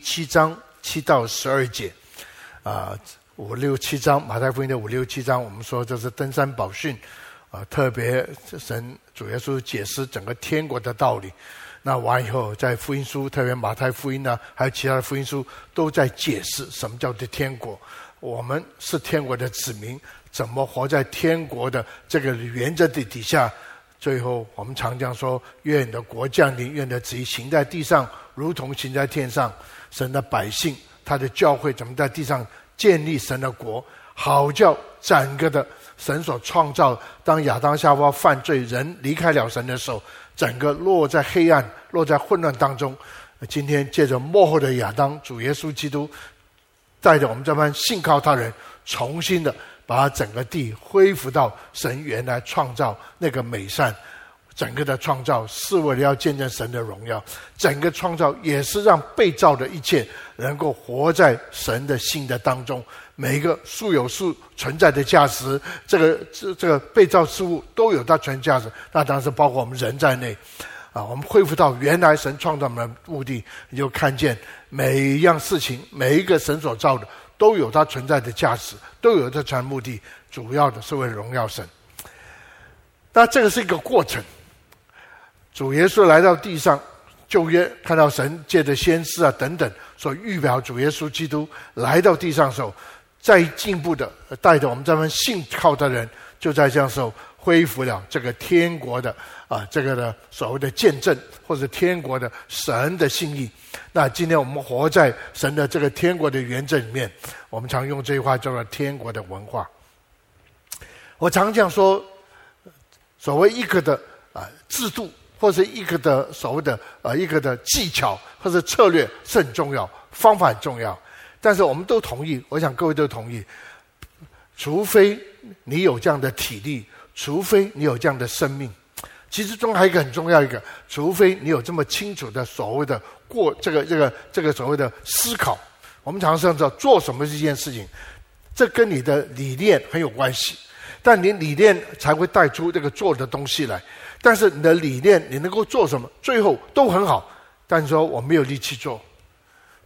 七章七到十二节，啊，五六七章马太福音的五六七章，我们说这是登山宝训，啊，特别神主耶稣解释整个天国的道理。那完以后，在福音书，特别马太福音呢，还有其他的福音书，都在解释什么叫做天国。我们是天国的子民，怎么活在天国的这个原则的底下？最后，我们常讲说：愿你的国降临，愿你的旨意行在地上，如同行在天上。神的百姓，他的教会，怎么在地上建立神的国？好叫整个的神所创造，当亚当夏娃犯罪，人离开了神的时候。整个落在黑暗、落在混乱当中。今天借着幕后的亚当，主耶稣基督带着我们这帮信靠他人，重新的把整个地恢复到神原来创造那个美善。整个的创造是为了要见证神的荣耀，整个创造也是让被造的一切能够活在神的心的当中。每一个素有素存在的价值，这个这这个被造事物都有它存在价值，那当然是包括我们人在内，啊，我们恢复到原来神创造的目的，你就看见每一样事情，每一个神所造的都有它存在的价值，都有它存在目的，主要的是为荣耀神。那这个是一个过程，主耶稣来到地上，旧约看到神借着先知啊等等所预表主耶稣基督来到地上的时候。再进步的，带着我们这份信靠的人，就在这样时候恢复了这个天国的啊，这个的所谓的见证，或者天国的神的心意。那今天我们活在神的这个天国的原则里面，我们常用这句话叫做“天国的文化”。我常这样说，所谓一个的啊制度，或者一个的所谓的呃一个的技巧，或者策略是很重要，方法很重要。但是我们都同意，我想各位都同意，除非你有这样的体力，除非你有这样的生命，其实中还有一个很重要一个，除非你有这么清楚的所谓的过这个这个这个所谓的思考。我们常常知道做什么这件事情，这跟你的理念很有关系，但你理念才会带出这个做的东西来。但是你的理念你能够做什么，最后都很好，但是说我没有力气做。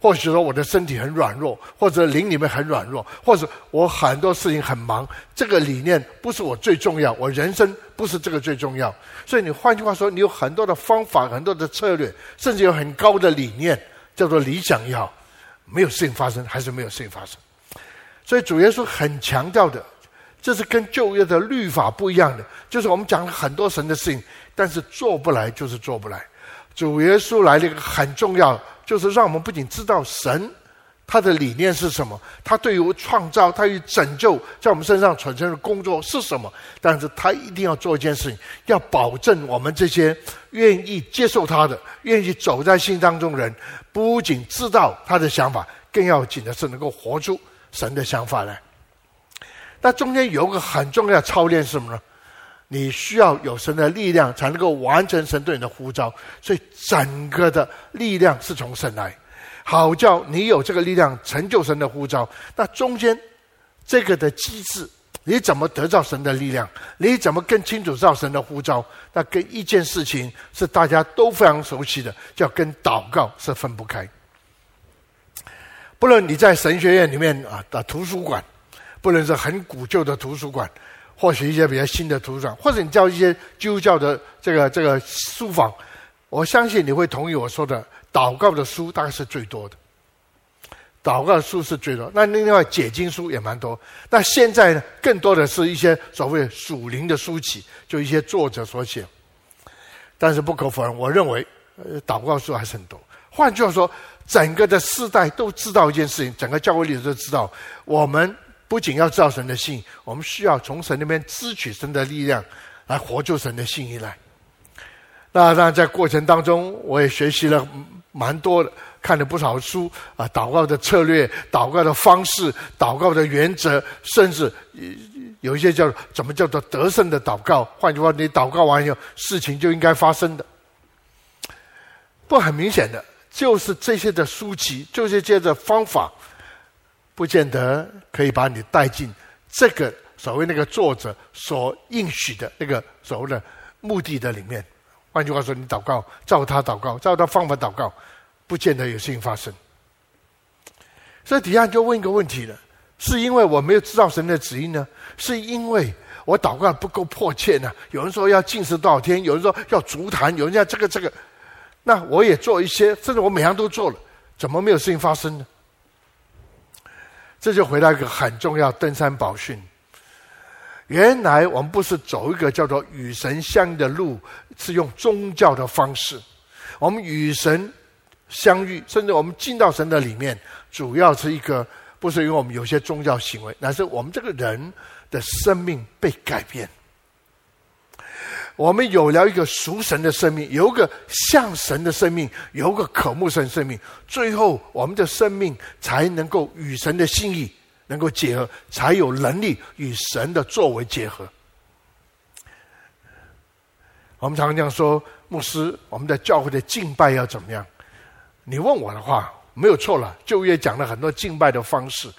或许说我的身体很软弱，或者灵里面很软弱，或者我很多事情很忙，这个理念不是我最重要，我人生不是这个最重要。所以你换句话说，你有很多的方法，很多的策略，甚至有很高的理念，叫做理想也好，没有事情发生，还是没有事情发生。所以主耶稣很强调的，这是跟旧约的律法不一样的，就是我们讲了很多神的事情，但是做不来就是做不来。主耶稣来了一个很重要。就是让我们不仅知道神他的理念是什么，他对于创造、他与拯救在我们身上产生的工作是什么，但是他一定要做一件事情，要保证我们这些愿意接受他的、愿意走在信当中的人，不仅知道他的想法，更要紧的是能够活出神的想法来。那中间有个很重要的操练是什么呢？你需要有神的力量，才能够完成神对你的呼召。所以整个的力量是从神来，好叫你有这个力量成就神的呼召。那中间这个的机制，你怎么得到神的力量？你怎么更清楚知道神的呼召？那跟一件事情是大家都非常熟悉的，叫跟祷告是分不开。不论你在神学院里面啊的图书馆，不能是很古旧的图书馆。或许一些比较新的图书馆，或者你叫一些基督教的这个这个书房，我相信你会同意我说的，祷告的书大概是最多的。祷告的书是最多，那另外解经书也蛮多。那现在呢，更多的是一些所谓属灵的书籍，就一些作者所写。但是不可否认，我认为，呃，祷告书还是很多。换句话说，整个的世代都知道一件事情，整个教会里都知道我们。不仅要造神的信，我们需要从神那边支取神的力量，来活出神的信意来。那当然，在过程当中，我也学习了蛮多的，看了不少书啊，祷告的策略、祷告的方式、祷告的原则，甚至有一些叫怎么叫做得胜的祷告。换句话，你祷告完以后，事情就应该发生的。不很明显的，就是这些的书籍，就是这些的方法。不见得可以把你带进这个所谓那个作者所应许的那个所谓的目的的里面。换句话说，你祷告，照他祷告，照他方法祷告，不见得有事情发生。所以底下就问一个问题了：是因为我没有知道神的旨意呢？是因为我祷告不够迫切呢？有人说要禁食多少天？有人说要足坛？有人要这个这个。那我也做一些，甚至我每样都做了，怎么没有事情发生呢？这就回到一个很重要登山宝训。原来我们不是走一个叫做与神相应的路，是用宗教的方式。我们与神相遇，甚至我们进到神的里面，主要是一个不是因为我们有些宗教行为，乃是我们这个人的生命被改变。我们有了一个属神的生命，有一个像神的生命，有一个渴慕神的生命，最后我们的生命才能够与神的心意能够结合，才有能力与神的作为结合。我们常常讲说，牧师，我们的教会的敬拜要怎么样？你问我的话，没有错了。旧约讲了很多敬拜的方式，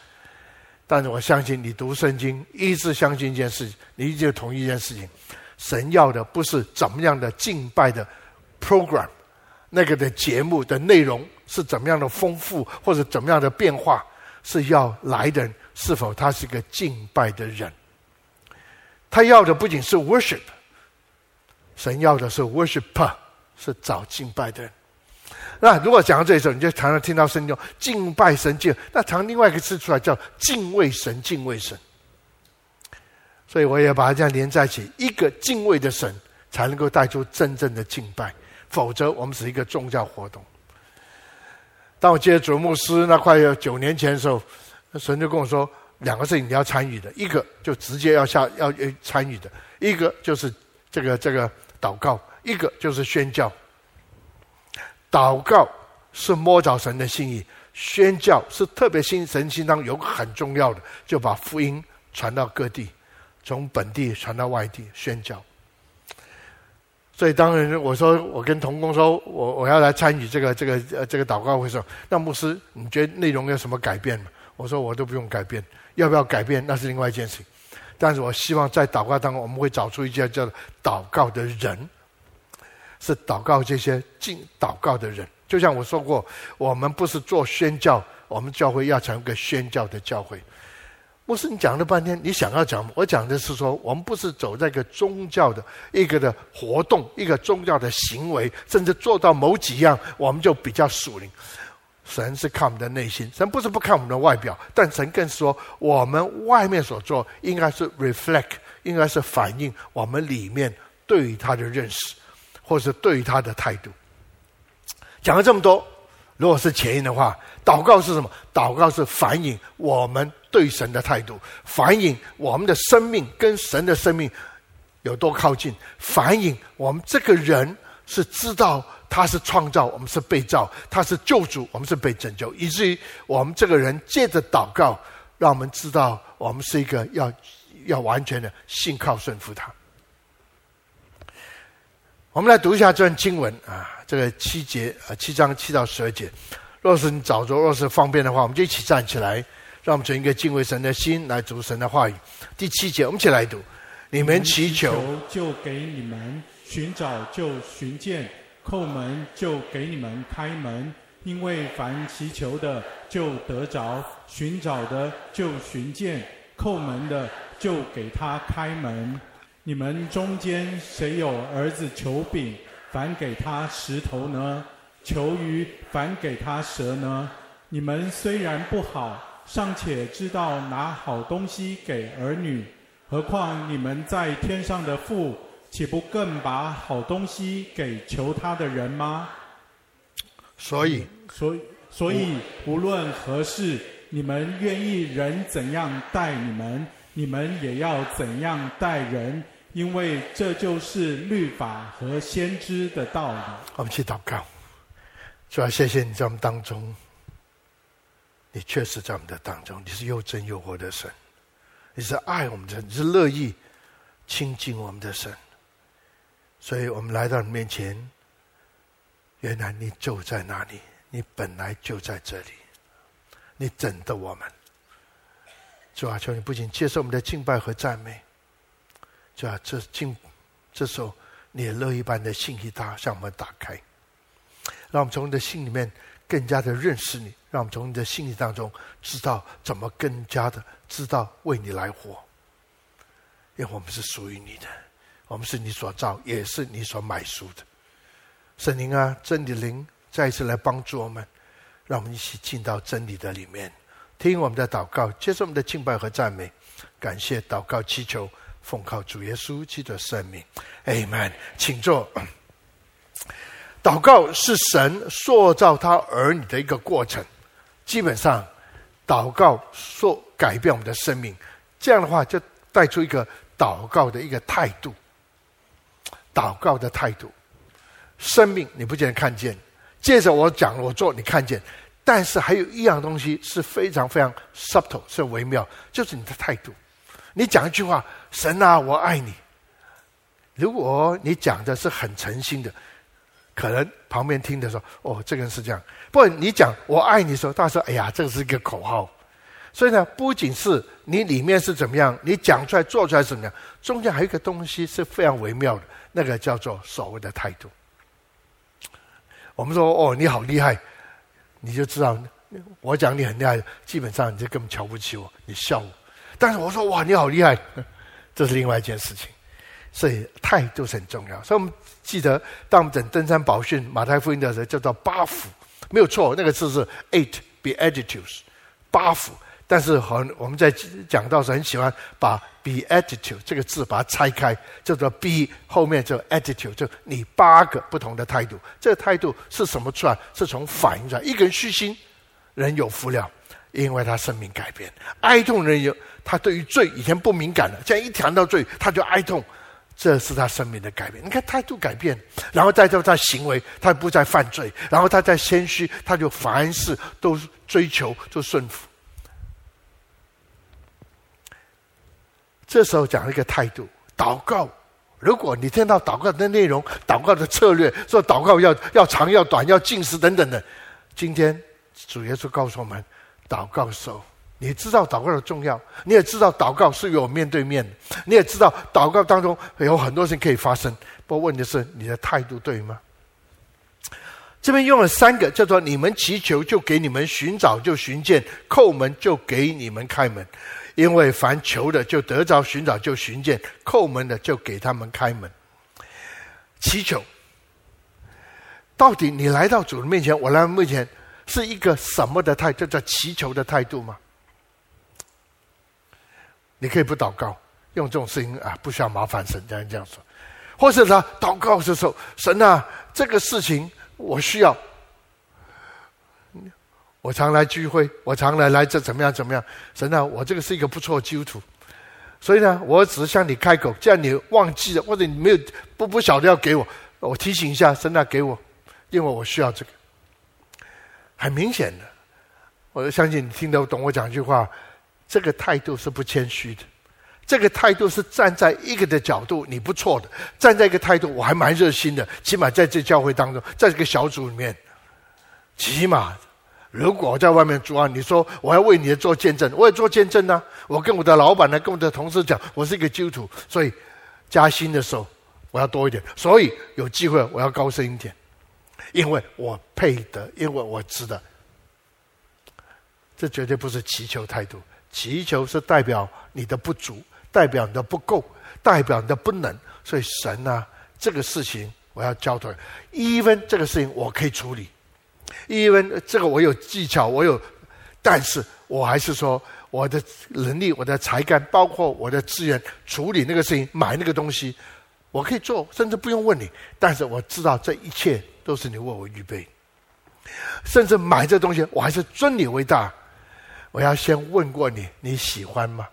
但是我相信你读圣经，一直相信一件事情，你一直同意一件事情。神要的不是怎么样的敬拜的 program，那个的节目的内容是怎么样的丰富或者怎么样的变化，是要来的人是否他是一个敬拜的人。他要的不仅是 worship，神要的是 worshiper，是找敬拜的人。那如果讲到这里时候，你就常常听到圣经敬拜神敬，那常另外一个字出来叫敬畏神，敬畏神。所以我也把它这样连在一起，一个敬畏的神才能够带出真正的敬拜，否则我们是一个宗教活动。当我接主牧师那快要九年前的时候，神就跟我说两个事情你要参与的，一个就直接要下要参与的，一个就是这个这个祷告，一个就是宣教。祷告是摸着神的心意，宣教是特别心神心当中有很重要的，就把福音传到各地。从本地传到外地宣教，所以当然我说我跟同工说我我要来参与这个这个呃这个祷告会时候，那牧师你觉得内容有什么改变吗？我说我都不用改变，要不要改变那是另外一件事情。但是我希望在祷告当中我们会找出一些叫做祷告的人，是祷告这些进祷告的人。就像我说过，我们不是做宣教，我们教会要成为一个宣教的教会。牧师，你讲了半天，你想要讲？我讲的是说，我们不是走在一个宗教的一个的活动，一个宗教的行为，甚至做到某几样，我们就比较属灵。神是看我们的内心，神不是不看我们的外表，但神更说，我们外面所做应该是 reflect，应该是反映我们里面对于他的认识，或是对于他的态度。讲了这么多。如果是前因的话，祷告是什么？祷告是反映我们对神的态度，反映我们的生命跟神的生命有多靠近，反映我们这个人是知道他是创造，我们是被造，他是救主，我们是被拯救，以至于我们这个人借着祷告，让我们知道我们是一个要要完全的信靠顺服他。我们来读一下这段经文啊。这个七节啊，七章七到十二节。若是你找着，若是方便的话，我们就一起站起来，让我们存一个敬畏神的心来读神的话语。第七节，我们一起来读：你们祈求，就给你们；寻找，就寻见；叩门，就给你们开门。因为凡祈求的，就得着；寻找的，就寻见；叩门的，就给他开门。你们中间谁有儿子求饼？反给他石头呢？求鱼，反给他蛇呢？你们虽然不好，尚且知道拿好东西给儿女，何况你们在天上的父，岂不更把好东西给求他的人吗？所以，所以，所以无论何事，你们愿意人怎样待你们，你们也要怎样待人。因为这就是律法和先知的道理。我们去祷告，主要谢谢你在我们当中，你确实在我们的当中，你是又真又活的神，你是爱我们的，你是乐意亲近我们的神。所以我们来到你面前，原来你就在那里，你本来就在这里，你等着我们。主啊，求你不仅接受我们的敬拜和赞美。主啊，这敬这时候，你也乐意把你的信息大向我们打开，让我们从你的心里面更加的认识你，让我们从你的心里当中知道怎么更加的知道为你来活。因为我们是属于你的，我们是你所造，也是你所买赎的。圣灵啊，真理灵再一次来帮助我们，让我们一起进到真理的里面，听我们的祷告，接受我们的敬拜和赞美，感谢祷告祈求，奉靠主耶稣基督的圣名，Amen。请坐。祷告是神塑造他儿女的一个过程，基本上，祷告说改变我们的生命，这样的话就带出一个祷告的一个态度。祷告的态度，生命你不见得看见，接着我讲我做你看见，但是还有一样东西是非常非常 subtle 是微妙，就是你的态度。你讲一句话，神啊，我爱你。如果你讲的是很诚心的。可能旁边听的说，哦，这个人是这样。不你讲“我爱你”的时候，大家说：“哎呀，这个是一个口号。”所以呢，不仅是你里面是怎么样，你讲出来、做出来是怎么样，中间还有一个东西是非常微妙的，那个叫做所谓的态度。我们说：“哦，你好厉害！”你就知道，我讲你很厉害，基本上你就根本瞧不起我，你笑我。但是我说：“哇，你好厉害！”这是另外一件事情。所以态度是很重要。所以我们记得，当我们讲登山宝训马太福音的时候，叫做八福，没有错，那个字是 eight be attitudes，八福。但是好，我们在讲到时很喜欢把 be attitude 这个字把它拆开，叫做 be 后面就 attitude，就你八个不同的态度。这个态度是什么出来？是从反应出来。一个人虚心，人有福了，因为他生命改变；哀痛人有，他对于罪以前不敏感了，现在一谈到罪，他就哀痛。这是他生命的改变。你看态度改变，然后再就他行为，他不再犯罪，然后他再谦虚，他就凡事都追求，就顺服。这时候讲一个态度，祷告。如果你听到祷告的内容、祷告的策略，说祷告要要长要短、要禁食等等的，今天主耶稣告诉我们，祷告的时候。你知道祷告的重要，你也知道祷告是与我面对面的，你也知道祷告当中有很多事情可以发生。不过问题是你的态度对吗？这边用了三个，叫做“你们祈求就给你们，寻找就寻见，叩门就给你们开门”。因为凡求的就得着，寻找就寻见，叩门的就给他们开门。祈求，到底你来到主的面前，我来到面前是一个什么的态度？叫祈求的态度吗？你可以不祷告，用这种事情啊，不需要麻烦神，这样这样说，或者他祷告的时候，神啊，这个事情我需要。我常来聚会，我常来来这怎么样怎么样？神啊，我这个是一个不错的基督徒，所以呢，我只是向你开口，这样你忘记了，或者你没有不不晓得要给我，我提醒一下，神啊，给我，因为我需要这个。很明显的，我相信你听得懂我讲一句话。这个态度是不谦虚的，这个态度是站在一个的角度，你不错的。站在一个态度，我还蛮热心的。起码在这教会当中，在这个小组里面，起码如果我在外面做啊，你说我要为你做见证，我也做见证呢、我跟我的老板呢，跟我的同事讲，我是一个基督徒，所以加薪的时候我要多一点，所以有机会我要高升一点，因为我配得，因为我值得。这绝对不是祈求态度。祈求是代表你的不足，代表你的不够，代表你的不能。所以神啊，这个事情我要交托。even 这个事情我可以处理，even 这个我有技巧，我有，但是我还是说我的能力、我的才干，包括我的资源，处理那个事情、买那个东西，我可以做，甚至不用问你。但是我知道这一切都是你为我预备，甚至买这东西，我还是尊你为大。我要先问过你，你喜欢吗？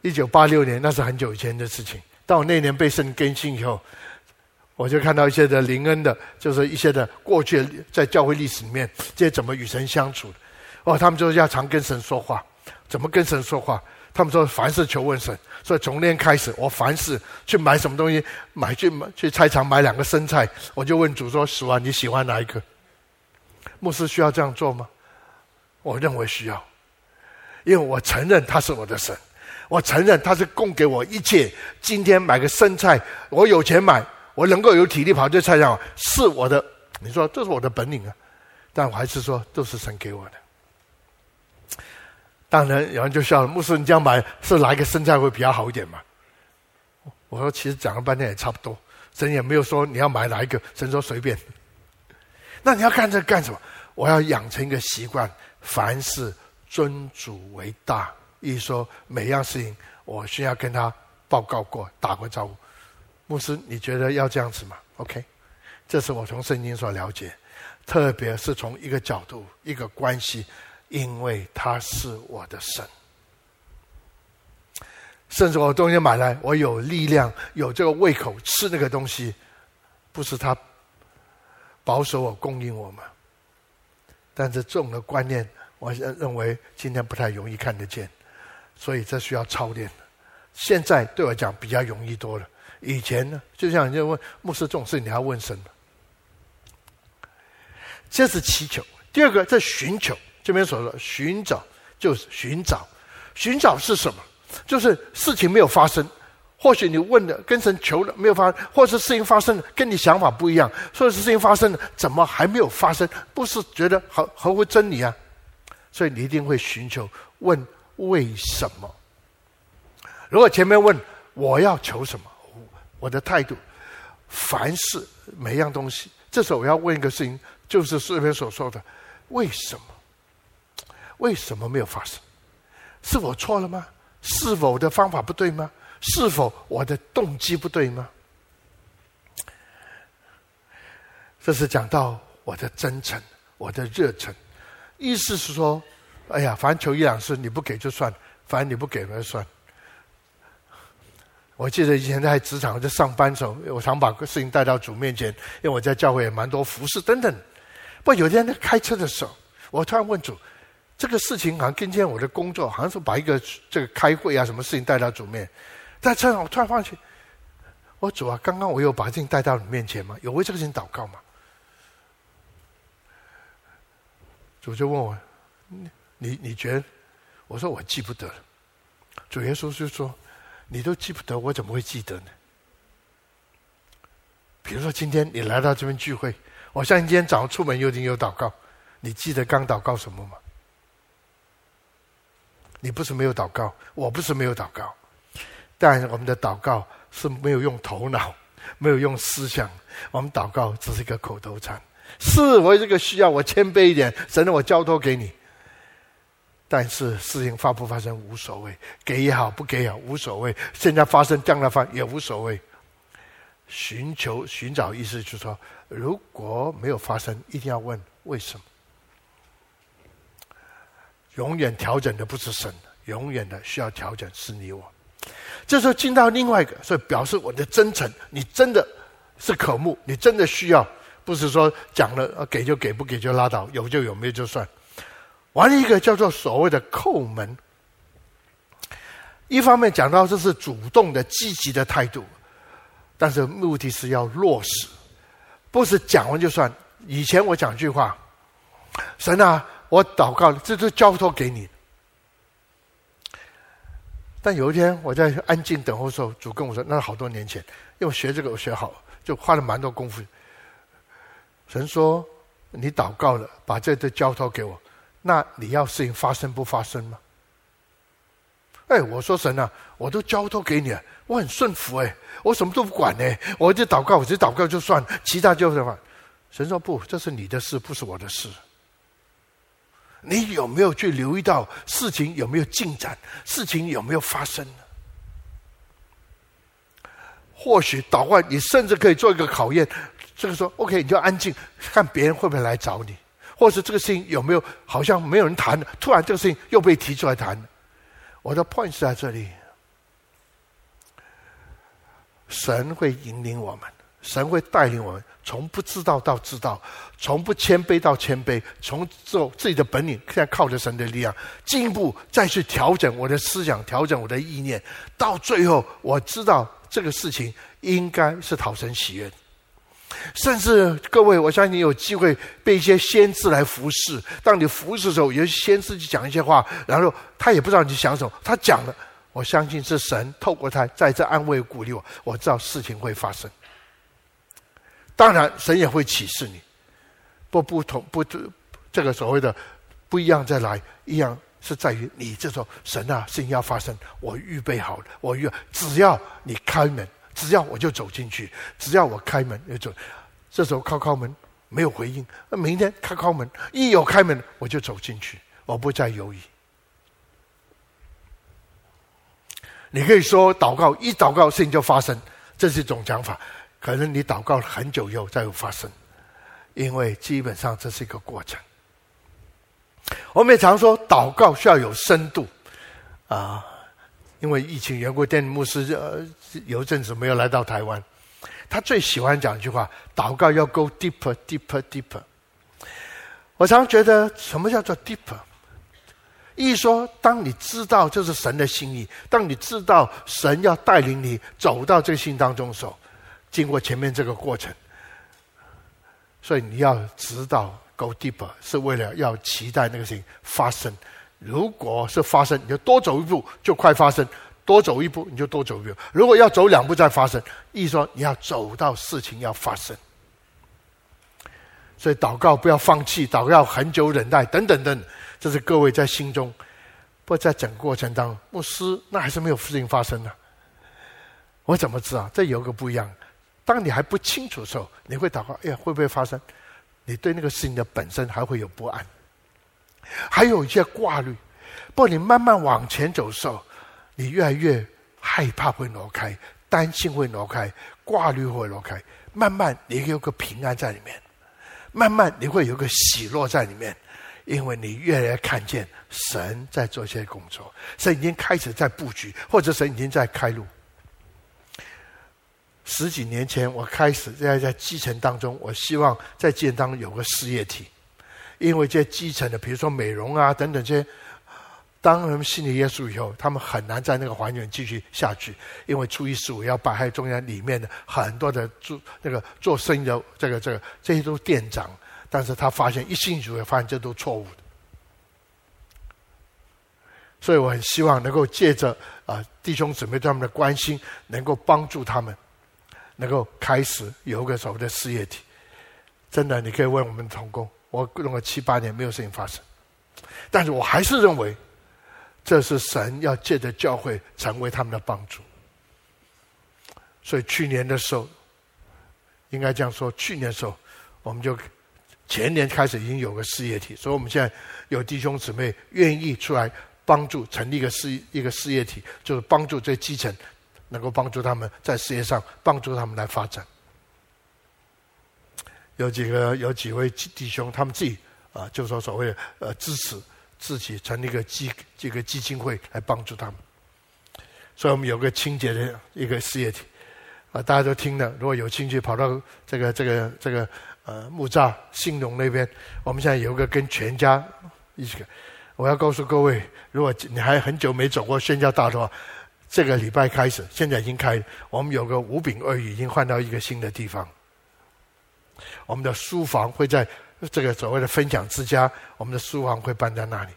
一九八六年，那是很久以前的事情。到那年被圣更新以后，我就看到一些的灵恩的，就是一些的过去在教会历史里面，这些怎么与神相处的。哦，他们就是要常跟神说话，怎么跟神说话？他们说凡事求问神。所以从那天开始，我凡事去买什么东西，买去买去菜场买两个生菜，我就问主说：“主啊，你喜欢哪一个？”牧师需要这样做吗？我认为需要，因为我承认他是我的神，我承认他是供给我一切。今天买个生菜，我有钱买，我能够有体力跑这菜场，是我的你说这是我的本领啊，但我还是说都是神给我的。当然有人就笑了，牧师，你这样买是哪一个生菜会比较好一点嘛？我说其实讲了半天也差不多，神也没有说你要买哪一个，神说随便。那你要干这干什么？我要养成一个习惯，凡事尊主为大。意思说每样事情我需要跟他报告过，打过招呼。牧师，你觉得要这样子吗？OK，这是我从圣经所了解，特别是从一个角度、一个关系，因为他是我的神。甚至我东西买来，我有力量，有这个胃口吃那个东西，不是他保守我、供应我们？但是这种的观念，我认为今天不太容易看得见，所以这需要操练。现在对我讲比较容易多了。以前呢，就像人家问牧师这种事，你要问神。这是祈求。第二个，在寻求。这边所说，寻找就是寻找，寻找是什么？就是事情没有发生，或许你问的跟神求了没有发生，或是事情发生了跟你想法不一样，所以是事情发生了，怎么还没有发生？不是觉得合合乎真理啊？所以你一定会寻求问为什么？如果前面问我要求什么？我的态度，凡事每样东西，这时候我要问一个事情，就是诗篇所说的：为什么？为什么没有发生？是我错了吗？是否的方法不对吗？是否我的动机不对吗？这是讲到我的真诚，我的热忱，意思是说：哎呀，反正求一两次你不给就算，反正你不给那就算。我记得以前在职场在上班时候，我常把个事情带到主面前，因为我在教会也蛮多服侍等等。不过有天在开车的时候，我突然问主：这个事情好像跟今天我的工作，好像是把一个这个开会啊什么事情带到主面。在车上我突然发现，我主啊，刚刚我有把事情带到你面前吗？有为这个事情祷告吗？主就问我：你你觉得？我说我记不得了。主耶稣就说。你都记不得，我怎么会记得呢？比如说今天你来到这边聚会，我相信今天早上出门有定有祷告，你记得刚祷告什么吗？你不是没有祷告，我不是没有祷告，但我们的祷告是没有用头脑，没有用思想，我们祷告只是一个口头禅。是我这个需要，我谦卑一点，神让我交托给你。但是事情发不发生无所谓，给也好，不给也好无所谓。现在发生，将来发也无所谓。寻求、寻找意思就是说，如果没有发生，一定要问为什么。永远调整的不是神，永远的需要调整是你我。这时候进到另外一个，所以表示我的真诚，你真的是渴慕，你真的需要，不是说讲了给就给，不给就拉倒，有就有，没有就算。完了一个叫做所谓的叩门，一方面讲到这是主动的、积极的态度，但是目的是要落实，不是讲完就算。以前我讲句话，神啊，我祷告，这都交托给你。但有一天我在安静等候的时候，主跟我说，那是好多年前，因为学这个我学好，就花了蛮多功夫。神说，你祷告了，把这都交托给我。那你要事情发生不发生吗？哎，我说神啊，我都交托给你了，我很顺服哎，我什么都不管呢，我就祷告，我就祷告就算，其他就什么？神说不，这是你的事，不是我的事。你有没有去留意到事情有没有进展？事情有没有发生呢？或许祷告，你甚至可以做一个考验。这个时候，OK，你就安静，看别人会不会来找你。或是这个事情有没有好像没有人谈，突然这个事情又被提出来谈，我的 point 是在这里，神会引领我们，神会带领我们，从不知道到知道，从不谦卑到谦卑，从做自己的本领，现在靠着神的力量，进一步再去调整我的思想，调整我的意念，到最后我知道这个事情应该是讨神喜悦。甚至各位，我相信有机会被一些先知来服侍。当你服侍的时候，有些先知去讲一些话，然后他也不知道你想什么，他讲了，我相信是神透过他在这安慰鼓励我，我知道事情会发生。当然，神也会启示你，不不同不这个所谓的不一样再来，一样是在于你这时候神啊，事情要发生，我预备好了，我预只要你开门，只要我就走进去，只要我开门就走。这时候敲敲门没有回应，那明天敲敲门一有开门我就走进去，我不再犹豫。你可以说祷告一祷告事情就发生，这是一种讲法。可能你祷告了很久以后再有发生，因为基本上这是一个过程。我们也常说祷告需要有深度啊，因为疫情缘故，电牧师呃有一阵子没有来到台湾，他最喜欢讲一句话：祷告要 go deeper, deeper, deeper。我常觉得什么叫做 deeper？意说，当你知道这是神的心意，当你知道神要带领你走到这个心当中的时候，经过前面这个过程，所以你要知道 go deeper 是为了要期待那个事情发生。如果是发生，你就多走一步就快发生；多走一步你就多走一步。如果要走两步再发生，意思说你要走到事情要发生。所以祷告不要放弃，祷告要很久忍耐，等等等。这是各位在心中，不在整个过程当中，牧师那还是没有事情发生呢？我怎么知道？这有个不一样。当你还不清楚的时候，你会祷告：哎呀，会不会发生？你对那个事情的本身还会有不安，还有一些挂虑。不过你慢慢往前走的时候，你越来越害怕会挪开，担心会挪开，挂虑会挪开。慢慢你有个平安在里面，慢慢你会有个喜乐在里面。因为你越来越看见神在做些工作，神已经开始在布局，或者神已经在开路。十几年前，我开始在在基层当中，我希望在基层当中有个事业体，因为这些基层的，比如说美容啊等等这些，当人们信了耶稣以后，他们很难在那个环境继续下去，因为初一十五要拜，还有中间里面的很多的做那个做生意的这个这个这些都是店长。但是他发现一信主，发现这都错误的，所以我很希望能够借着啊弟兄姊妹对他们的关心，能够帮助他们，能够开始有个所谓的事业体。真的，你可以问我们同工，我用了七八年没有事情发生，但是我还是认为这是神要借着教会成为他们的帮助。所以去年的时候，应该这样说，去年的时候我们就。前年开始已经有个事业体，所以我们现在有弟兄姊妹愿意出来帮助成立一个事一个事业体，就是帮助这基层，能够帮助他们在事业上帮助他们来发展。有几个有几位弟兄，他们自己啊，就说所谓呃支持自己成立一个基这个基金会来帮助他们。所以我们有个清洁的一个事业体啊，大家都听了，如果有兴趣跑到这个这个这个。呃，木栅兴隆那边，我们现在有一个跟全家一起。我要告诉各位，如果你还很久没走过宣教大道的话，这个礼拜开始，现在已经开，我们有个五饼二鱼已经换到一个新的地方。我们的书房会在这个所谓的分享之家，我们的书房会搬在那里。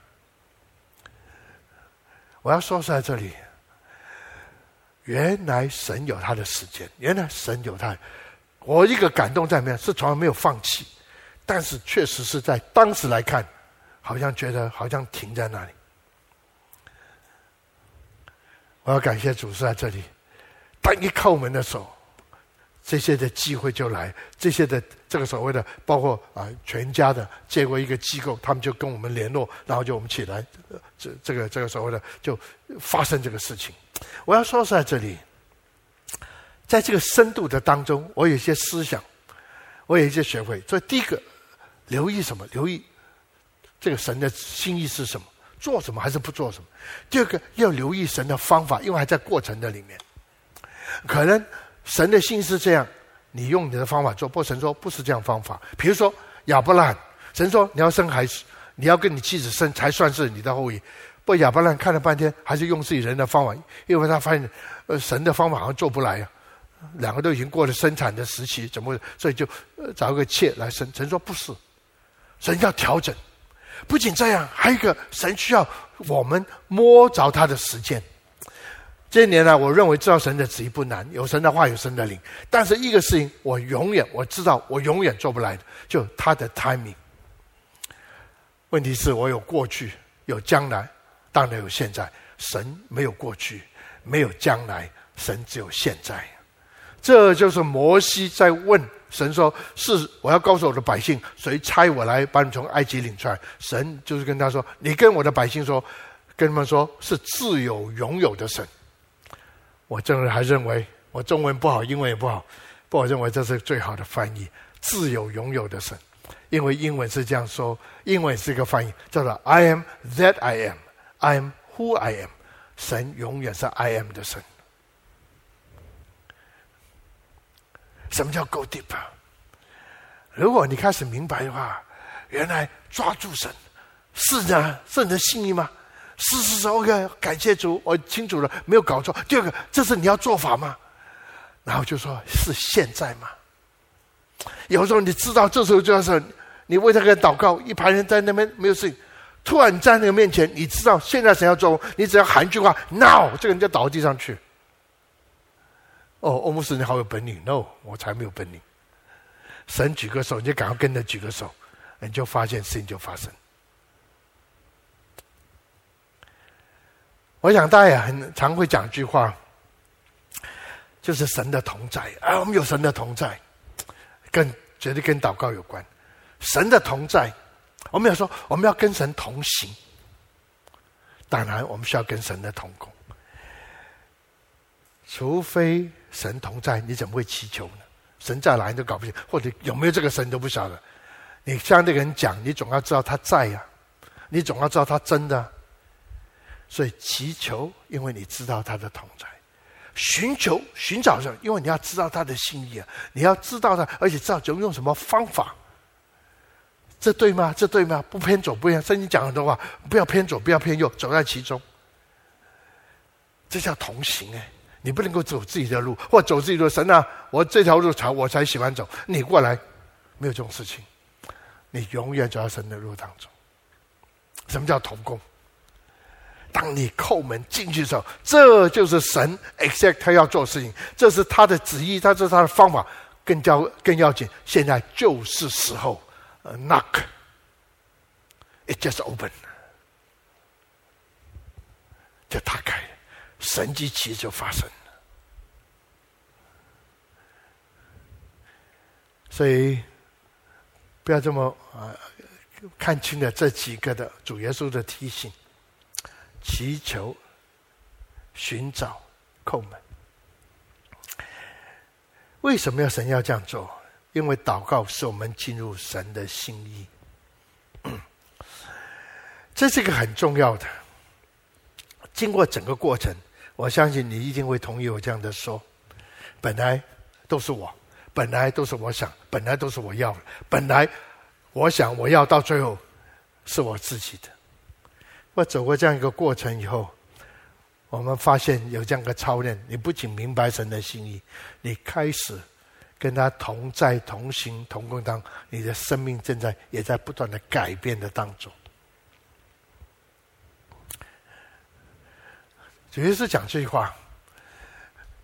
我要说是在这里，原来神有他的时间，原来神有他。我一个感动在里面，是从来没有放弃，但是确实是在当时来看，好像觉得好像停在那里。我要感谢主是在这里，当一叩门的时候，这些的机会就来，这些的这个所谓的包括啊全家的，借过一个机构，他们就跟我们联络，然后就我们起来，这这个这个所谓的就发生这个事情。我要说是在这里。在这个深度的当中，我有一些思想，我有一些学会。所以第一个，留意什么？留意这个神的心意是什么？做什么还是不做什么？第二个，要留意神的方法，因为还在过程的里面。可能神的心是这样，你用你的方法做，不过神说不是这样方法。比如说亚伯兰，神说你要生孩子，你要跟你妻子生才算是你的后裔。不过亚伯兰看了半天，还是用自己人的方法，因为他发现呃神的方法好像做不来啊。两个都已经过了生产的时期，怎么所以就找一个妾来生？神说不是，神要调整。不仅这样，还有一个神需要我们摸着他的时间。这些年呢，我认为知道神的旨意不难，有神的话，有神的灵。但是一个事情，我永远我知道，我永远做不来的，就他的 timing。问题是我有过去，有将来，当然有现在。神没有过去，没有将来，神只有现在。这就是摩西在问神说：“是我要告诉我的百姓，谁差我来把你从埃及领出来？”神就是跟他说：“你跟我的百姓说，跟他们说是自有永有的神。”我真的还认为我中文不好，英文也不好，不，我认为这是最好的翻译：自有永有的神。因为英文是这样说，英文是一个翻译，叫做 “I am that I am, I am who I am”。神永远是 I am 的神。什么叫 go deep？如果你开始明白的话，原来抓住神是呢，是你的心意吗？是是是，OK，感谢主，我清楚了，没有搞错。第二个，这是你要做法吗？然后就说是现在吗？有时候你知道，这时候就要是你为这个祷告，一排人在那边没有事情，突然站在那个面前，你知道现在谁要做，你只要喊一句话，Now，这个人就倒地上去。哦，欧姆斯，你好有本领，No，我才没有本领。神举个手，你就赶快跟着举个手，你就发现事情就发生。我想大家也很常会讲一句话，就是神的同在啊，我们有神的同在，跟绝对跟祷告有关。神的同在，我们要说我们要跟神同行，当然我们需要跟神的同工。除非神同在，你怎么会祈求呢？神在哪你都搞不清，或者有没有这个神都不晓得。你向那个人讲，你总要知道他在呀，你总要知道他真的。所以祈求，因为你知道他的同在；寻求、寻找着，因为你要知道他的心意啊！你要知道他，而且知道就用什么方法。这对吗？这对吗？不偏左不偏，圣经讲很多话，不要偏左，不要偏右，走在其中。这叫同行哎！你不能够走自己的路，或走自己的。神啊，我这条路才我才喜欢走，你过来，没有这种事情。你永远走在神的路当中。什么叫同工？当你叩门进去的时候，这就是神 exact 他要做的事情，这是他的旨意，他这是他的方法，更加更要紧。现在就是时候，knock，it just open，就打开，神迹奇就发生了。所以不要这么啊，看清了这几个的主耶稣的提醒。祈求、寻找、叩门。为什么要神要这样做？因为祷告是我们进入神的心意。这是一个很重要的。经过整个过程，我相信你一定会同意我这样的说：本来都是我，本来都是我想，本来都是我要，本来我想我要到最后是我自己的。我走过这样一个过程以后，我们发现有这样一个操练：你不仅明白神的心意，你开始跟他同在、同行、同工当，你的生命正在也在不断的改变的当中。主耶稣讲这句话：“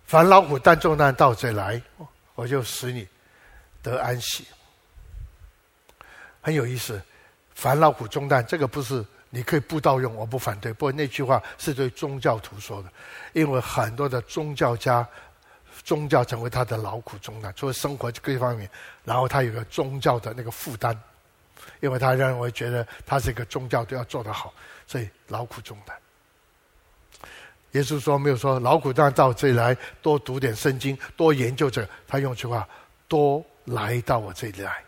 凡劳苦担重担到这来，我就使你得安息。”很有意思，“凡劳苦重担”这个不是。你可以布道用，我不反对。不过那句话是对宗教徒说的，因为很多的宗教家，宗教成为他的劳苦重担，除了生活各方面，然后他有个宗教的那个负担，因为他认为觉得他是一个宗教都要做得好，所以劳苦重担。耶稣说没有说劳苦重担到这里来，多读点圣经，多研究这个，他用一句话，多来到我这里来，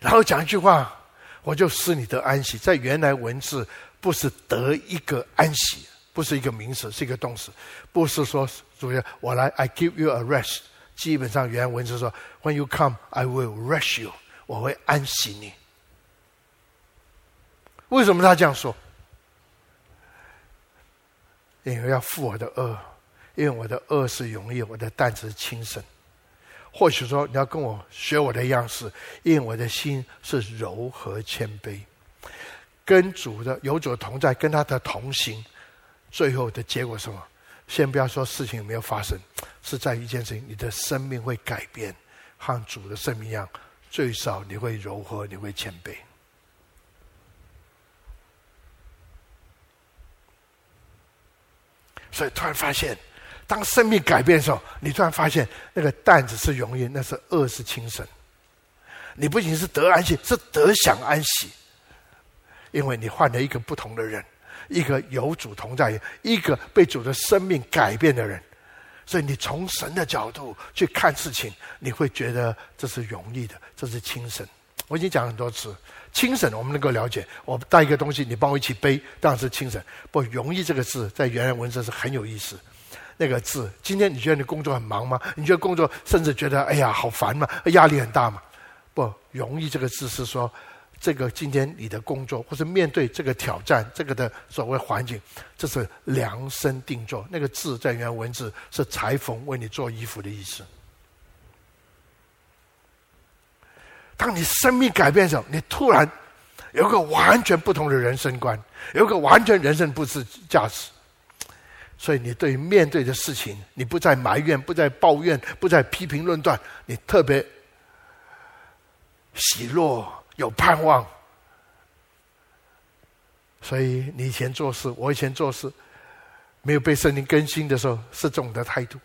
然后讲一句话。我就使你得安息，在原来文字不是得一个安息，不是一个名词，是一个动词，不是说主要我来，I give you a rest。基本上原文是说，When you come, I will rest you，我会安息你。为什么他这样说？因为要负我的恶，因为我的恶是容易，我的担子是轻省。或许说你要跟我学我的样式，因为我的心是柔和谦卑，跟主的有主同在，跟他的同行，最后的结果是什么？先不要说事情有没有发生，是在一件事情，你的生命会改变，和主的生命一样，最少你会柔和，你会谦卑。所以突然发现，当生命改变的时候，你突然发现那个担子是容易，那是恶是轻省。你不仅是得安息，是得享安息，因为你换了一个不同的人，一个有主同在，一个被主的生命改变的人。所以你从神的角度去看事情，你会觉得这是容易的，这是轻省。我已经讲很多次，轻省我们能够了解，我带一个东西，你帮我一起背，当然是轻省。不，容易这个字在原来文字是很有意思。那个字，今天你觉得你工作很忙吗？你觉得工作甚至觉得哎呀好烦吗？压力很大吗？不，容易这个字是说，这个今天你的工作或者面对这个挑战，这个的所谓环境，这是量身定做。那个字在原文字是裁缝为你做衣服的意思。当你生命改变的时候，你突然有个完全不同的人生观，有个完全人生不是价值，所以你对于面对的事情，你不再埋怨，不再抱怨，不再批评论断，你特别喜乐，有盼望。所以你以前做事，我以前做事，没有被圣灵更新的时候，是这种的态度。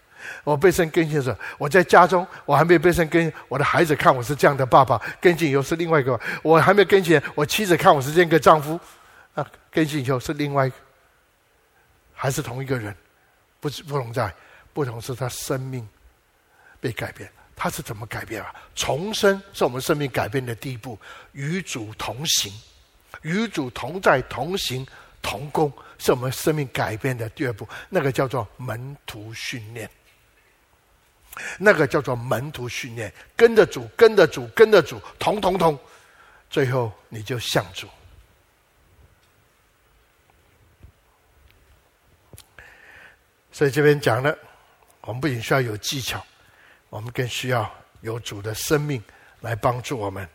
我被圣更新的时候，我在家中，我还没有被圣更，我的孩子看我是这样的爸爸，更新以后是另外一个；我还没有更新，我妻子看我是这个丈夫，啊，更新以后是另外一个，还是同一个人，不是不同在，不同是他生命被改变。他是怎么改变啊？重生是我们生命改变的第一步，与主同行，与主同在，同行同工，是我们生命改变的第二步。那个叫做门徒训练。那个叫做门徒训练，跟着主，跟着主，跟着主，同同同，最后你就像主。所以这边讲了，我们不仅需要有技巧，我们更需要有主的生命来帮助我们。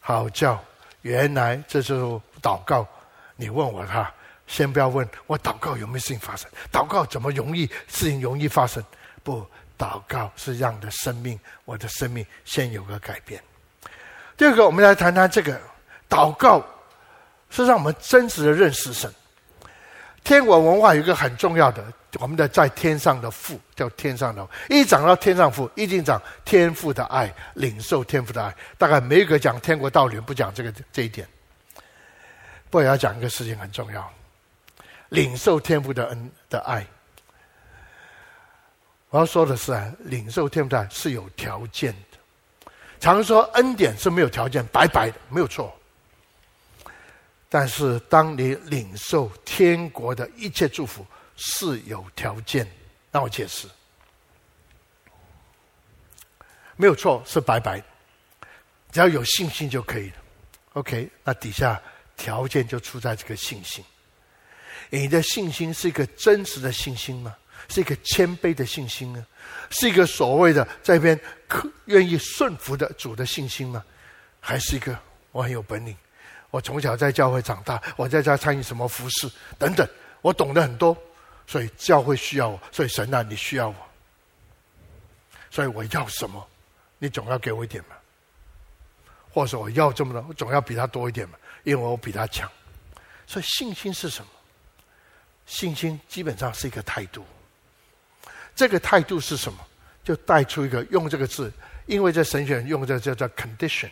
好叫原来这就是祷告，你问我他，先不要问我祷告有没有事情发生，祷告怎么容易事情容易发生？不。祷告是让的生命，我的生命先有个改变。第二个，我们来谈谈这个祷告，是让我们真实的认识神。天国文化有一个很重要的，我们的在天上的父叫天上的，一讲到天上父，一定讲天父的爱，领受天父的爱。大概没有一个讲天国道理不讲这个这一点。不过要讲一个事情很重要，领受天父的恩的爱。我要说的是啊，领受天父的是有条件的。常说恩典是没有条件，白白的，没有错。但是当你领受天国的一切祝福是有条件，让我解释。没有错，是白白，只要有信心就可以了。OK，那底下条件就出在这个信心。你的信心是一个真实的信心吗？是一个谦卑的信心呢，是一个所谓的在这边可愿意顺服的主的信心吗？还是一个我很有本领，我从小在教会长大，我在家参与什么服饰等等，我懂得很多，所以教会需要我，所以神啊，你需要我，所以我要什么，你总要给我一点嘛，或者我要这么多，我总要比他多一点嘛，因为我比他强，所以信心是什么？信心基本上是一个态度。这个态度是什么？就带出一个用这个字，因为在神学用这个叫做 condition，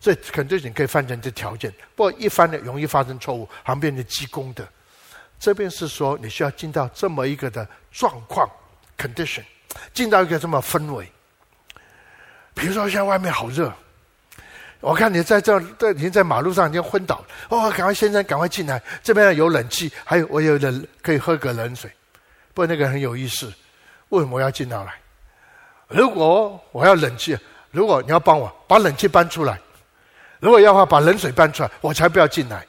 所以 condition 可以翻成这条件。不过一翻呢，容易发生错误，旁边的积功的。这边是说你需要进到这么一个的状况 condition，进到一个这么氛围。比如说现在外面好热，我看你在这这已经在马路上已经昏倒了，哦，赶快先生赶快进来，这边有冷气，还有我有冷可以喝个冷水。不过那个很有意思。为什么要进到来？如果我要冷气，如果你要帮我把冷气搬出来，如果要话把冷水搬出来，我才不要进来。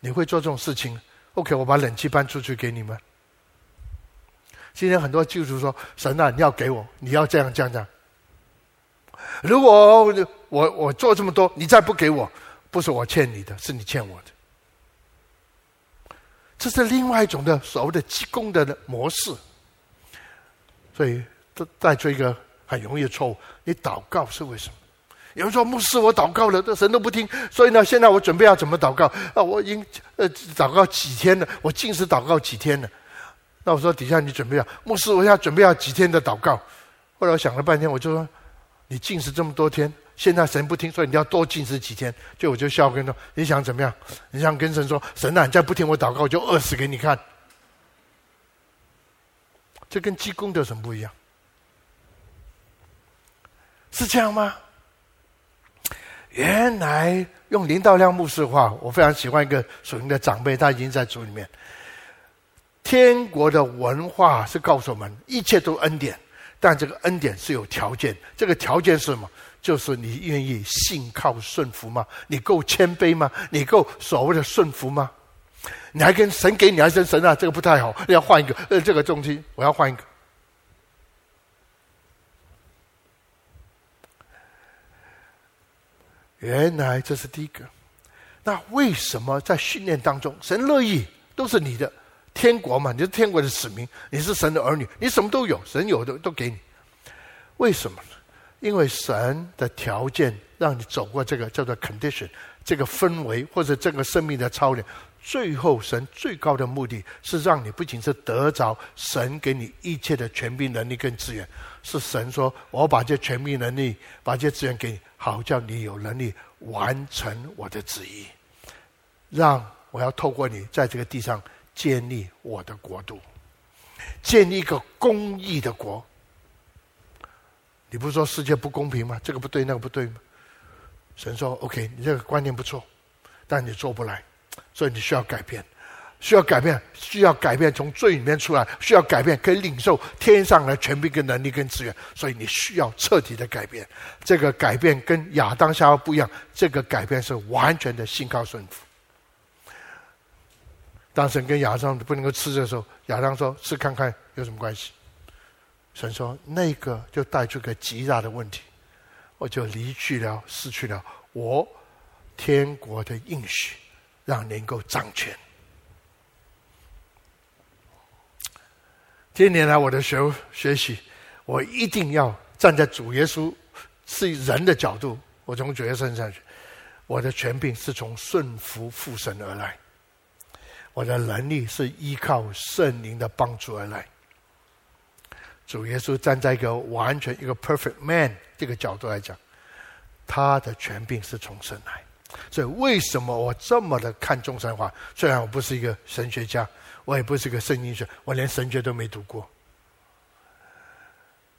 你会做这种事情？OK，我把冷气搬出去给你们。今天很多基督徒说：“神啊，你要给我，你要这样这样这样。”如果我我做这么多，你再不给我，不是我欠你的，是你欠我的。这是另外一种的所谓的积功的模式。所以，这带出一个很容易的错误：你祷告是为什么？有人说牧师，我祷告了，这神都不听。所以呢，现在我准备要怎么祷告？啊，我已经呃祷告几天了，我禁食祷告几天了。那我说底下你准备要牧师，我要准备要几天的祷告。后来我想了半天，我就说你禁食这么多天，现在神不听，所以你要多禁食几天。就我就笑跟他说，你想怎么样？你想跟神说，神啊，你再不听我祷告，我就饿死给你看。这跟积功德什么不一样？是这样吗？原来用林道亮牧师的话，我非常喜欢一个属灵的长辈，他已经在主里面。天国的文化是告诉我们，一切都恩典，但这个恩典是有条件。这个条件是什么？就是你愿意信靠顺服吗？你够谦卑吗？你够所谓的顺服吗？你还跟神给你还是神啊？这个不太好，要换一个。呃，这个中心我要换一个。原来这是第一个，那为什么在训练当中，神乐意都是你的天国嘛？你是天国的子民，你是神的儿女，你什么都有，神有的都给你。为什么？因为神的条件让你走过这个叫做 condition，这个氛围或者这个生命的操练，最后神最高的目的是让你不仅是得着神给你一切的权柄能力跟资源，是神说我把这权柄能力，把这资源给你。好叫你有能力完成我的旨意，让我要透过你在这个地上建立我的国度，建立一个公义的国。你不是说世界不公平吗？这个不对，那个不对吗？神说：“OK，你这个观念不错，但你做不来，所以你需要改变。”需要改变，需要改变，从罪里面出来，需要改变，可以领受天上的权柄、跟能力、跟资源，所以你需要彻底的改变。这个改变跟亚当夏娃不一样，这个改变是完全的信靠顺服。当神跟亚当不能够吃的时候，亚当说：“吃看看有什么关系？”神说：“那个就带出个极大的问题，我就离去了，失去了我天国的应许，让能够掌权。”今年来我的学学习，我一定要站在主耶稣是人的角度，我从主耶稣身上去，我的权柄是从顺服父神而来，我的能力是依靠圣灵的帮助而来。主耶稣站在一个完全一个 perfect man 这个角度来讲，他的权柄是从神来。所以为什么我这么的看重神话？虽然我不是一个神学家。我也不是个圣经学，我连神学都没读过，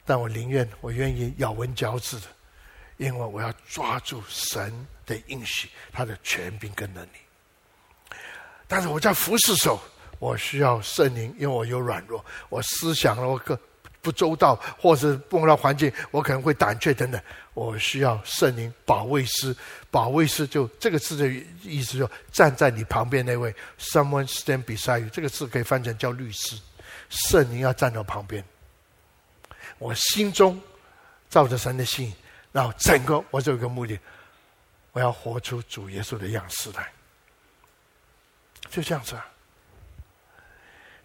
但我宁愿我愿意咬文嚼字的，因为我要抓住神的应许，他的权柄跟能力。但是我在服侍时候，我需要圣灵，因为我有软弱，我思想了我个不周到，或是碰到环境，我可能会胆怯等等。我需要圣灵保卫师，保卫师就这个字的意思就站在你旁边那位，someone stand beside you，这个字可以翻成叫律师，圣灵要站到旁边。我心中照着神的心，然后整个我就有个目的，我要活出主耶稣的样式来，就这样子啊。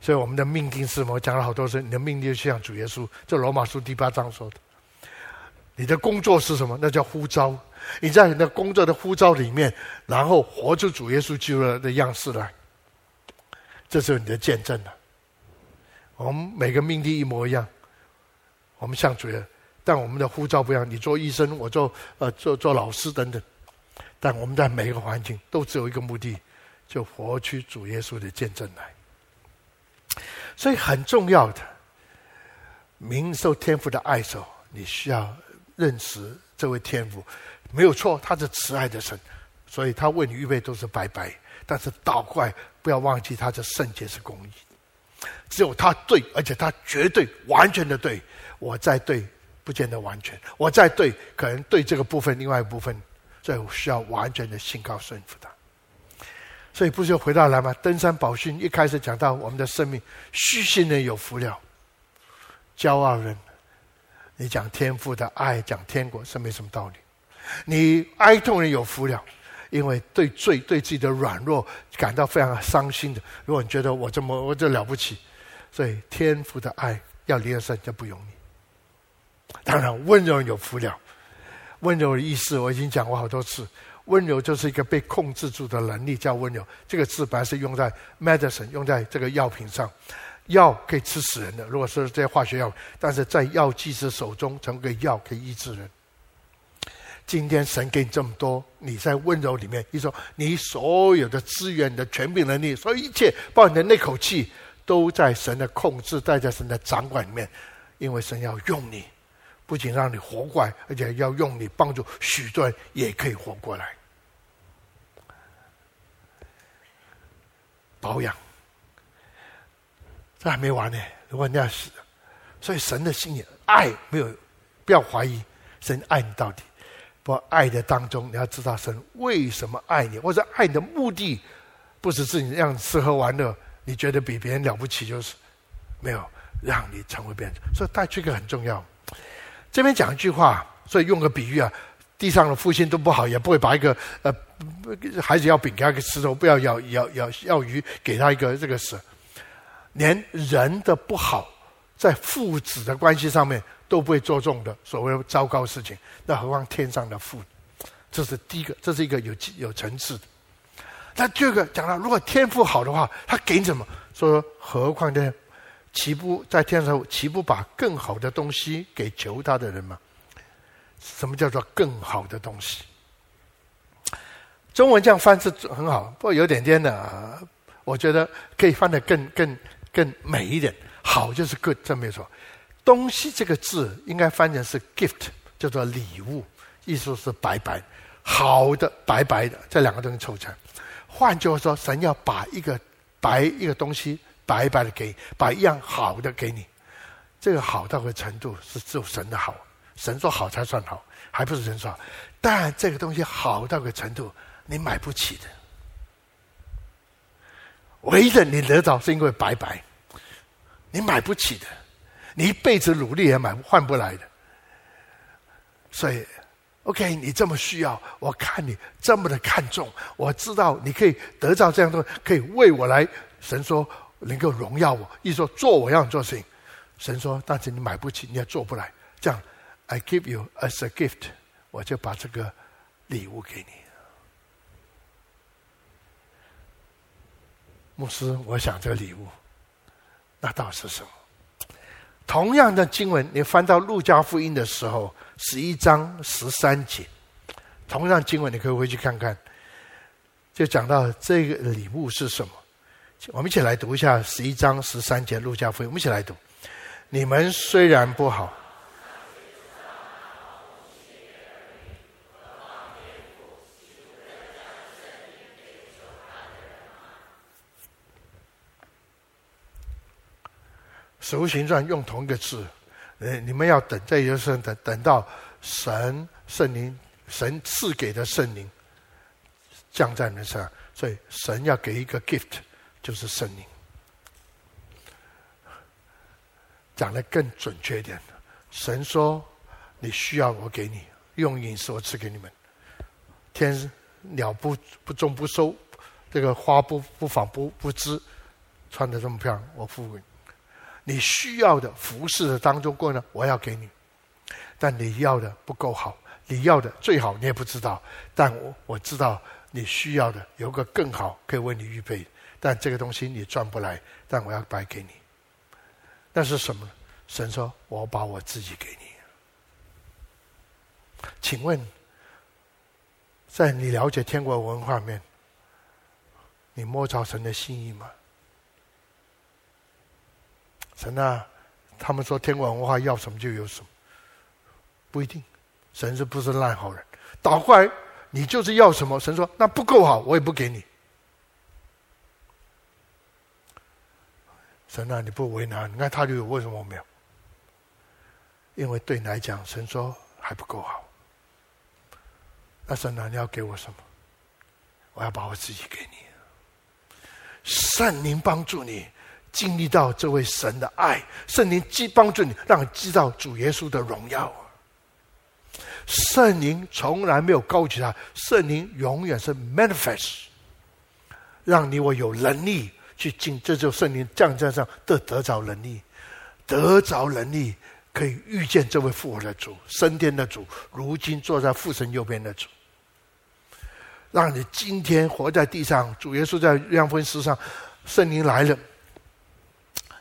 所以我们的命定是什么？我讲了好多次，你的命定就像主耶稣，就罗马书第八章说的。你的工作是什么？那叫呼召。你在你的工作的呼召里面，然后活出主耶稣基督的样式来，这是你的见证了。我们每个命定一模一样，我们像主耶稣，但我们的呼召不一样。你做医生，我做呃做做老师等等，但我们在每一个环境都只有一个目的，就活出主耶稣的见证来。所以很重要的，明受天赋的爱手，你需要认识这位天赋，没有错，他是慈爱的神，所以他为你预备都是白白。但是倒过来，不要忘记他的圣洁是公义，只有他对，而且他绝对完全的对。我再对，不见得完全；我再对，可能对这个部分，另外一部分，所以需要完全的信靠顺服他。所以不是又回到来吗？登山宝训一开始讲到我们的生命，虚心人有福了，骄傲人，你讲天赋的爱，讲天国是没什么道理。你哀痛人有福了，因为对罪、对自己的软弱感到非常伤心的。如果你觉得我这么我这了不起，所以天赋的爱要离了神就不容易。当然，温柔有福了。温柔的意思我已经讲过好多次，温柔就是一个被控制住的能力，叫温柔。这个字本来是用在 medicine，用在这个药品上。药可以吃死人的，如果是这些化学药，但是在药剂师手中成为药可以医治人。今天神给你这么多，你在温柔里面，你说你所有的资源、你的权柄能力，所有一切，包括你的那口气，都在神的控制，带在神的掌管里面。因为神要用你，不仅让你活过来，而且要用你帮助许多人也可以活过来。保养，这还没完呢。如果你要死，所以神的心也爱没有，不要怀疑，神爱你到底。不爱的当中，你要知道神为什么爱你，或者爱你的目的，不只是你让你吃喝玩乐，你觉得比别人了不起，就是没有让你成为别人。所以带这个很重要。这边讲一句话，所以用个比喻啊，地上的父亲都不好，也不会把一个呃孩子要饼给他个石头，不要要要要要鱼给他一个这个蛇，连人的不好，在父子的关系上面。都不会做重的所谓糟糕事情，那何况天上的父？这是第一个，这是一个有有层次的。那第二个讲了，如果天赋好的话，他给你什么？说何况呢？岂不在天上，岂不把更好的东西给求他的人吗？什么叫做更好的东西？中文这样翻是很好，不过有点点的，我觉得可以翻得更更更美一点。好就是 good，这没错。东西这个字应该翻成是 gift，叫做礼物，意思是白白好的白白的这两个东西凑成。换句话说，神要把一个白一个东西白白的给，把一样好的给你。这个好到个程度是只有神的好，神说好才算好，还不是神说好。但这个东西好到个程度，你买不起的。唯一的你得到是因为白白，你买不起的。你一辈子努力也买换不来的，所以，OK，你这么需要，我看你这么的看重，我知道你可以得到这样的，可以为我来。神说能够荣耀我，意思说做我要做事情。神说，但是你买不起，你也做不来。这样，I give you as a gift，我就把这个礼物给你。牧师，我想这个礼物，那到底是什么？同样的经文，你翻到路加福音的时候，十一章十三节，同样经文你可以回去看看，就讲到这个礼物是什么。我们一起来读一下十一章十三节路加福音，我们一起来读：你们虽然不好。使徒行传用同一个字，呃，你们要等，这就是等等到神圣灵、神赐给的圣灵降在你们身上，所以神要给一个 gift，就是圣灵。讲得更准确一点，神说：“你需要我给你，用饮食我赐给你们。天鸟不不种不收，这个花不不纺不不织，穿得这么漂亮，我付给你。”你需要的服侍的当中过呢，我要给你，但你要的不够好，你要的最好你也不知道，但我我知道你需要的有个更好可以为你预备，但这个东西你赚不来，但我要白给你。那是什么？神说：“我把我自己给你。”请问，在你了解天国文化面，你摸着神的心意吗？神啊，他们说天国文化要什么就有什么，不一定。神是不是烂好人？倒过来，你就是要什么？神说那不够好，我也不给你。神啊，你不为难，你看他就有，为什么我没有？因为对你来讲，神说还不够好。那神啊，你要给我什么？我要把我自己给你。圣灵帮助你。经历到这位神的爱，圣灵既帮助你，让你知道主耶稣的荣耀。圣灵从来没有高举他，圣灵永远是 manifest，让你我有能力去进，这就圣灵降在上的得着能力，得着能力可以遇见这位复活的主、升天的主，如今坐在父神右边的主，让你今天活在地上，主耶稣在约翰福音书上，圣灵来了。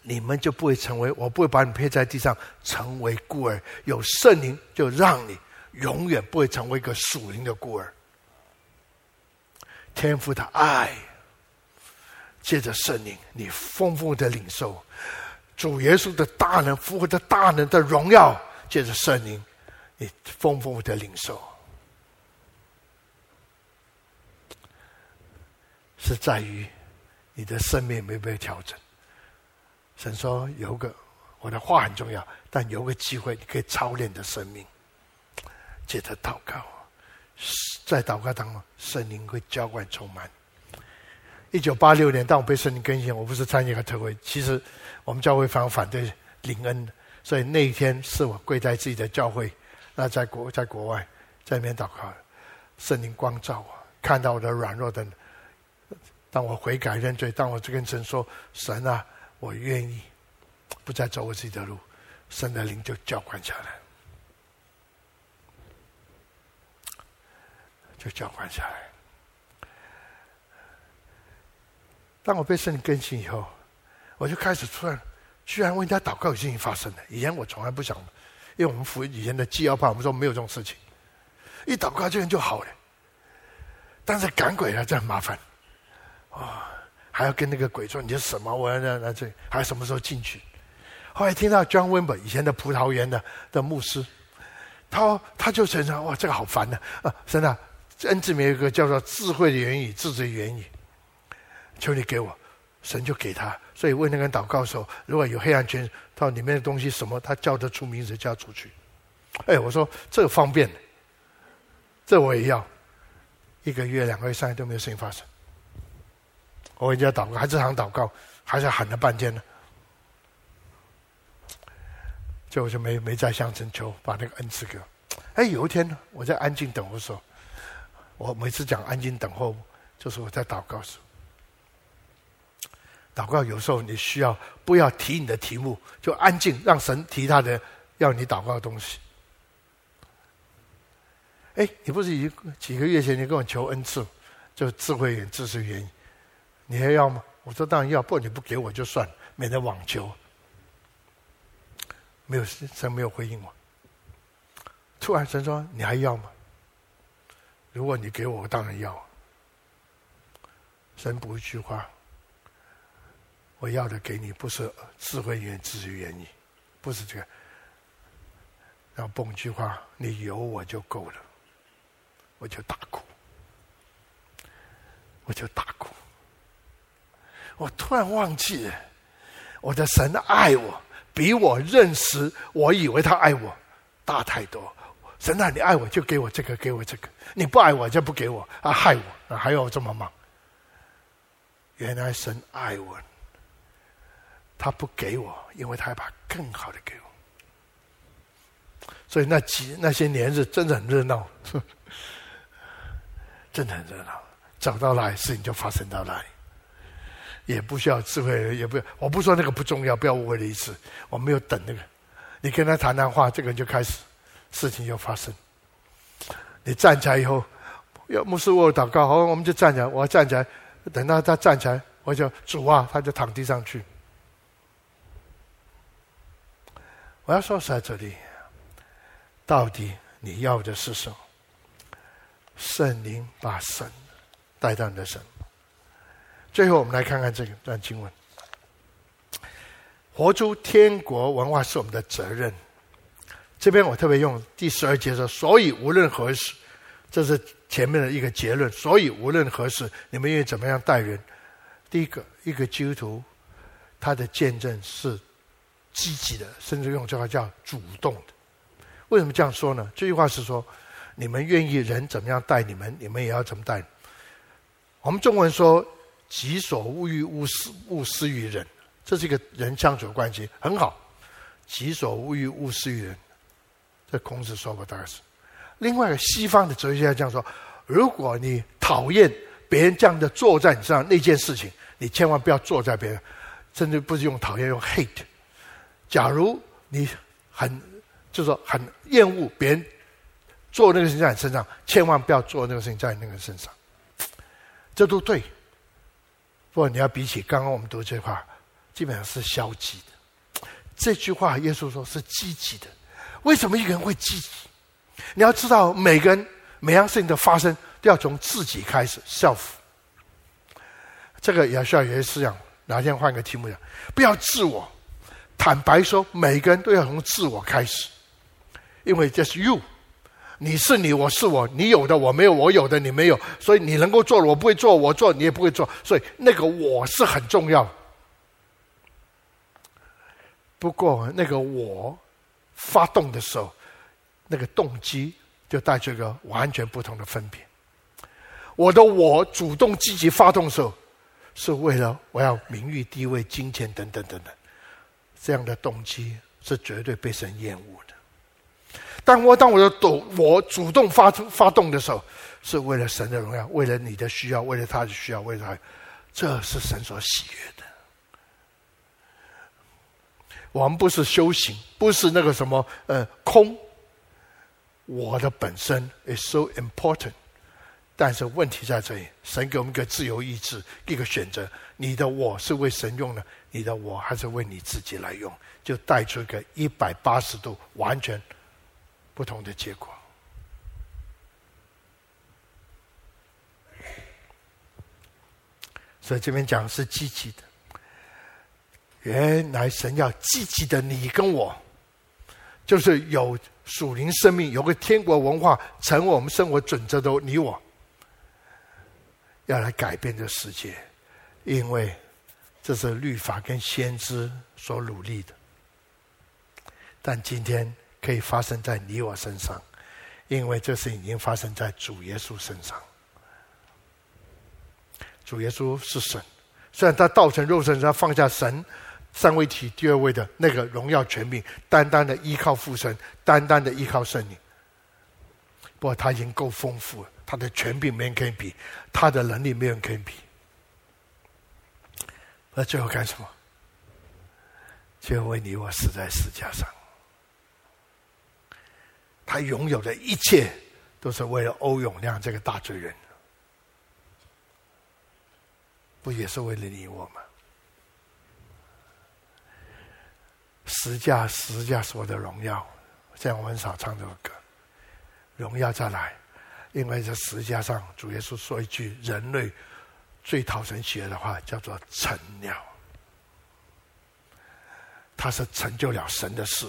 你们就不会成为，我不会把你撇在地上，成为孤儿。有圣灵，就让你永远不会成为一个属灵的孤儿。天父的爱，借着圣灵，你丰富的领受主耶稣的大能、复活的大能的荣耀，借着圣灵，你丰富的领受，是在于你的生命没有被调整。神说：“有个我的话很重要，但有个机会你可以操练的生命，借着祷告，在祷告当中，圣灵会浇灌充满。一九八六年，当我被圣灵更新，我不是参加一个特会，其实我们教会方反对灵恩，所以那一天是我跪在自己的教会，那在国在国外在那边祷告，圣灵光照我，看到我的软弱的，当我悔改认罪，当我就跟神说：神啊。”我愿意不再走我自己的路，圣的灵就浇灌下来，就浇灌下来。当我被圣灵更新以后，我就开始突然居然为人家祷告，有事情发生了。以前我从来不想，因为我们服以前的基要派，我们说没有这种事情，一祷告这人就好了。但是赶鬼了，这很麻烦，啊、哦。还要跟那个鬼说你是什么？我要那那这还要什么时候进去？后来听到 John Wimber 以前的葡萄园的的牧师，他他就承认哇，这个好烦的啊！真的，恩赐里面有一个叫做智慧的言语，智慧的言语，求你给我，神就给他。所以为那个人祷告的时候，如果有黑暗圈到里面的东西什么，他叫得出名字叫出去。哎，我说这个方便，这我也要。一个月、两个月、三个月都没有事情发生。我人家祷告，还是想祷告，还是喊了半天呢。最后就没没再向神求，把那个恩赐给我。哎，有一天呢，我在安静等候的时候，我每次讲安静等候，就是我在祷告时。祷告有时候你需要不要提你的题目，就安静让神提他的要你祷告的东西。哎，你不是一几个月前你跟我求恩赐，就智慧眼、知识原因。你还要吗？我说当然要，不过你不给我就算了，免得妄求。没有神没有回应我。突然神说：“你还要吗？”如果你给我，我当然要。神补一句话：“我要的给你，不是智慧言语、知识言语，不是这个。”然后蹦一句话：“你有我就够了。”我就大哭，我就大哭。我突然忘记了，我的神爱我，比我认识我以为他爱我大太多。神啊，你爱我就给我这个，给我这个；你不爱我就不给我，啊，害我，啊，还要我这么忙。原来神爱我，他不给我，因为他要把更好的给我。所以那几那些年日真的很热闹，真的很热闹。找到哪里，事情就发生到哪里。也不需要智慧，也不，我不说那个不重要，不要误会的意思。我没有等那个，你跟他谈谈话，这个人就开始，事情就发生。你站起来以后，要牧师为我祷告，好，我们就站起来。我要站起来，等到他站起来，我就主啊，他就躺地上去。我要说在这里，到底你要的是什么？圣灵把神带到你的神。最后，我们来看看这个段经文：活出天国文化是我们的责任。这边我特别用第十二节说：“所以无论何时，这是前面的一个结论。所以无论何时，你们愿意怎么样待人？第一个，一个基督徒，他的见证是积极的，甚至用这话叫主动的。为什么这样说呢？这句话是说，你们愿意人怎么样待你们，你们也要怎么待。我们中文说。己所勿欲，勿施勿施于人，这是一个人相处的关系，很好。己所勿欲，勿施于人，这孔子说过，大概是另外一个西方的哲学家这样说：如果你讨厌别人这样的坐在你身上那件事情，你千万不要坐在别人，甚至不是用讨厌，用 hate。假如你很就说很厌恶别人做那个事情在你身上，千万不要做那个事情在你那个身上，这都对。不过你要比起刚刚我们读这句话，基本上是消极的。这句话耶稣说是积极的。为什么一个人会积极？你要知道，每个人每样事情的发生都要从自己开始，self。这个也需要有些思想。哪天换个题目讲，不要自我。坦白说，每个人都要从自我开始，因为这是 you，你是你，我是我，你有的我没有，我有的你没有，所以你能够做，我不会做，我做你也不会做，所以那个我是很重要。不过那个我发动的时候，那个动机就带出一个完全不同的分别。我的我主动积极发动的时候，是为了我要名誉、地位、金钱等等等等。这样的动机是绝对被神厌恶的。当我当我的动我主动发出发动的时候，是为了神的荣耀，为了你的需要，为了他的需要，为了他，这是神所喜悦的。我们不是修行，不是那个什么呃空。我的本身 is so important，但是问题在这里，神给我们一个自由意志，一个选择。你的我是为神用的。你的我还是为你自己来用，就带出一个一百八十度完全不同的结果。所以这边讲是积极的，原来神要积极的你跟我，就是有属灵生命，有个天国文化，成为我们生活准则的你我，要来改变这世界，因为。这是律法跟先知所努力的，但今天可以发生在你我身上，因为这事已经发生在主耶稣身上。主耶稣是神，虽然他道成肉身，他放下神三位体第二位的那个荣耀权柄，单单的依靠父神，单单的依靠圣灵。不过他已经够丰富了，他的权柄没人可以比，他的能力没人可以比。那最后干什么？最后为你我死在十架上。他拥有的一切，都是为了欧永亮这个大罪人，不也是为了你我吗？十架，十架是我的荣耀。现在我很少唱这首歌，荣耀再来，因为在十架上，主耶稣说一句人类。最讨神喜悦的话叫做“成了”，他是成就了神的事。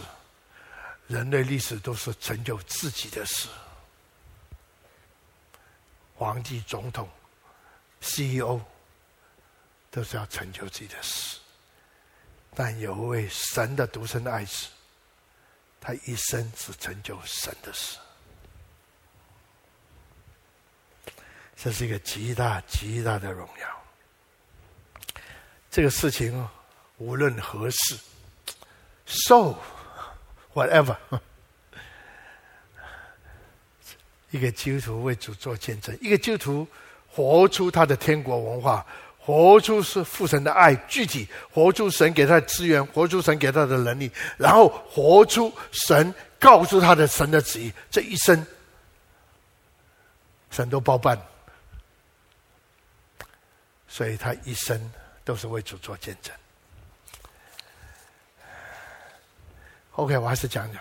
人类历史都是成就自己的事，皇帝、总统、CEO 都是要成就自己的事。但有一位神的独生爱子，他一生只成就神的事。这是一个极大极大的荣耀。这个事情无论何事，so whatever，一个基督徒为主做见证，一个基督徒活出他的天国文化，活出是父神的爱，具体活出神给他的资源，活出神给他的能力，然后活出神告诉他的神的旨意，这一生神都包办。所以他一生都是为主做见证。OK，我还是讲讲，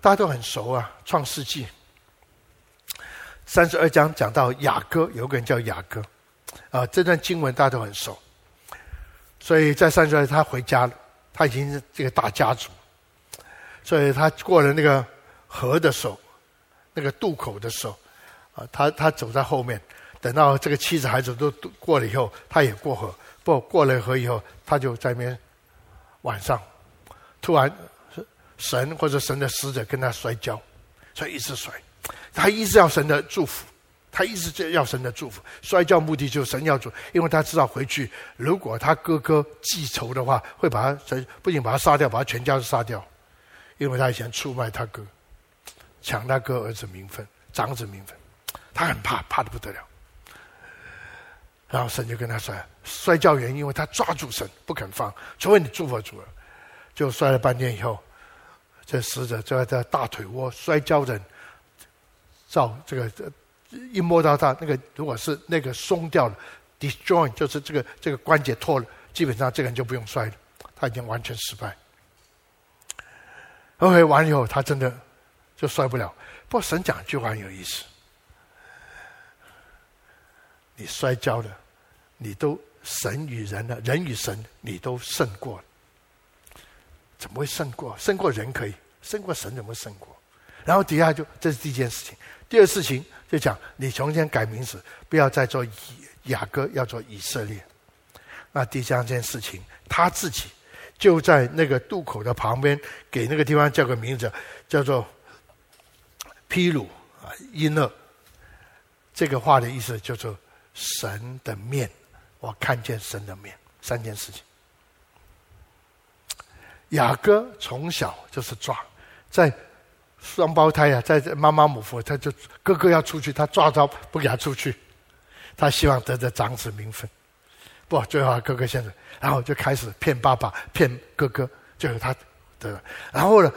大家都很熟啊，《创世纪》三十二章讲到雅各，有个人叫雅各，啊，这段经文大家都很熟。所以在三十二，他回家了，他已经是这个大家族，所以他过了那个河的时候，那个渡口的时候，啊，他他走在后面。等到这个妻子孩子都过了以后，他也过河。不过了河以后，他就在那边晚上，突然神或者神的使者跟他摔跤，所以一直摔。他一直要神的祝福，他一直就要神的祝福。摔跤目的就是神要祝，因为他知道回去如果他哥哥记仇的话，会把他不仅把他杀掉，把他全家都杀掉，因为他以前出卖他哥。抢他哥儿子名分，长子名分，他很怕，怕的不得了。然后神就跟他摔，摔跤原因，为他抓住神不肯放，除非你祝福主了，就摔了半天以后，这死者就在他大腿窝摔跤人，照这个一摸到他那个，如果是那个松掉了，disjoint 就是这个这个关节脱了，基本上这个人就不用摔了，他已经完全失败。OK，完了以后他真的就摔不了。不过神讲一句话很有意思：你摔跤了，你都神与人呢，人与神你都胜过。怎么会胜过？胜过人可以，胜过神怎么胜过？然后底下就这是第一件事情。第二事情就讲你从前改名字，不要再做以雅各，要做以色列。那第三件事情，他自己。就在那个渡口的旁边，给那个地方叫个名字，叫做披鲁啊，因勒。这个话的意思叫做神的面，我看见神的面。三件事情。雅各从小就是抓，在双胞胎啊，在妈妈母腹，他就哥哥要出去，他抓着不给他出去，他希望得着长子名分。不，最后哥哥先生。然后就开始骗爸爸，骗哥哥，就是他的。然后呢，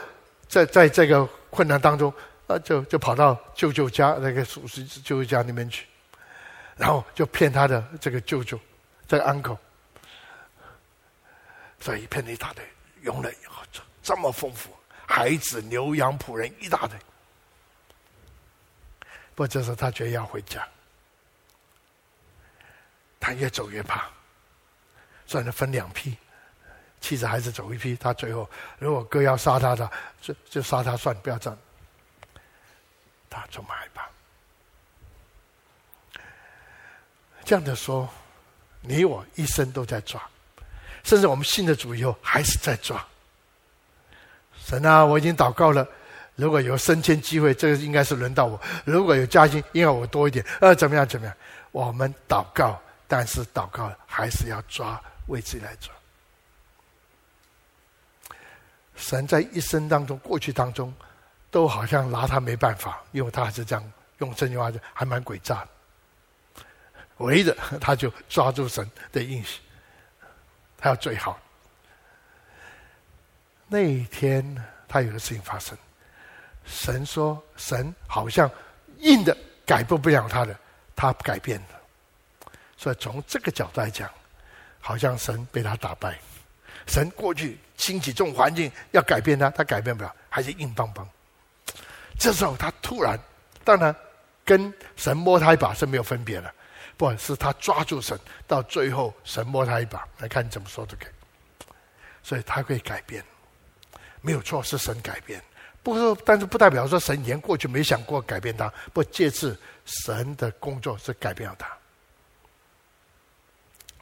在在这个困难当中，啊，就就跑到舅舅家那个叔叔舅舅家里面去，然后就骗他的这个舅舅，这个 uncle，所以骗了一大堆，用了以后这么丰富，孩子、牛羊、仆人一大堆。不过这时候他决定要回家，他越走越怕。算了，分两批，妻子孩子走一批。他最后，如果哥要杀他的，就就杀他算，不要这样。他充满害怕。这样的说，你我一生都在抓，甚至我们信了主以后还是在抓。神啊，我已经祷告了，如果有升迁机会，这个应该是轮到我；如果有加薪，应该我多一点。呃，怎么样？怎么样？我们祷告，但是祷告还是要抓。为自己来抓，神在一生当中、过去当中，都好像拿他没办法，因为他还是这样用这句话还蛮诡诈。的围着，他就抓住神的应许，他要最好。那一天，他有个事情发生，神说：“神好像硬的改变不了他的，他改变了。”所以从这个角度来讲。好像神被他打败，神过去兴起这种环境要改变他，他改变不了，还是硬邦邦。这时候他突然，当然跟神摸他一把是没有分别了，不是他抓住神，到最后神摸他一把，来看你怎么说都可以。所以他可以改变，没有错，是神改变。不过，但是不代表说神以前过去没想过改变他，不，这次神的工作是改变了他。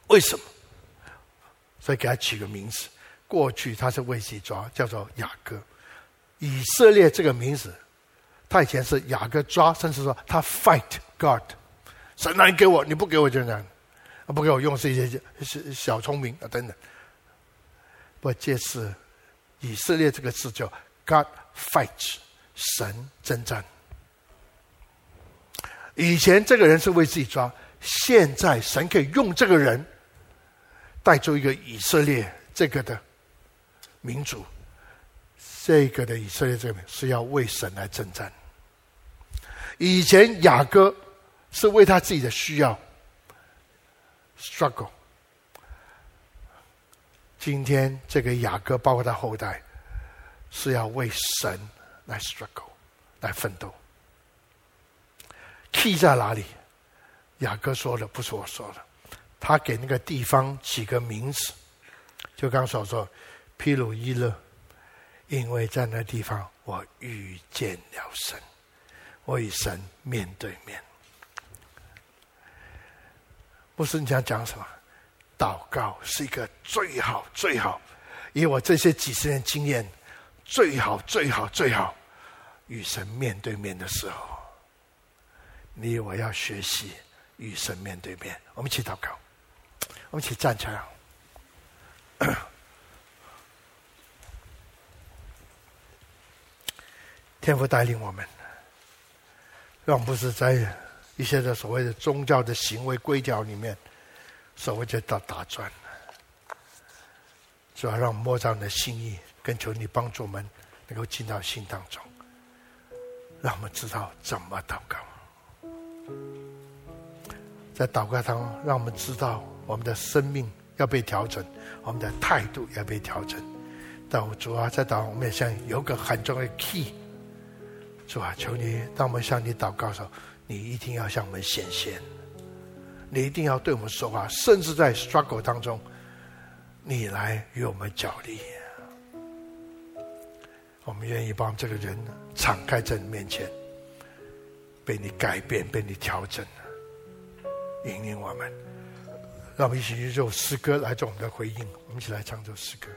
为什么？所以给他起个名字，过去他是为自己抓，叫做雅各。以色列这个名字，他以前是雅各抓，甚至说他 fight God，神来给我，你不给我就这样，不给我用是一些小小聪明啊等等。不，这是以色列这个字叫 God fights”，神征战。以前这个人是为自己抓，现在神可以用这个人。带出一个以色列这个的民族，这个的以色列这个是要为神来征战。以前雅各是为他自己的需要 struggle，今天这个雅各包括他后代是要为神来 struggle 来奋斗。key 在哪里？雅各说的不是我说的。他给那个地方起个名字，就刚所说，皮鲁伊勒，因为在那地方我遇见了神，我与神面对面。不是你想讲什么？祷告是一个最好最好，以我这些几十年经验，最好最好最好与神面对面的时候，你我要学习与神面对面。我们一起祷告。我们一起站起来。天父带领我们，让不是在一些的所谓的宗教的行为规条里面，所谓的打打转，主要让我们摸着你的心意，跟求你帮助我们能够进到心当中，让我们知道怎么祷告。在祷告当中，让我们知道我们的生命要被调整，我们的态度要被调整。但主啊，在祷告，我们也像有个很重要的 key。主啊，求你，当我们向你祷告的时候，你一定要向我们显现，你一定要对我们说话，甚至在 struggle 当中，你来与我们较力。我们愿意把这个人敞开在你面前，被你改变，被你调整。引领我们，让我们一起用这首诗歌来做我们的回应。我们一起来唱这首诗歌。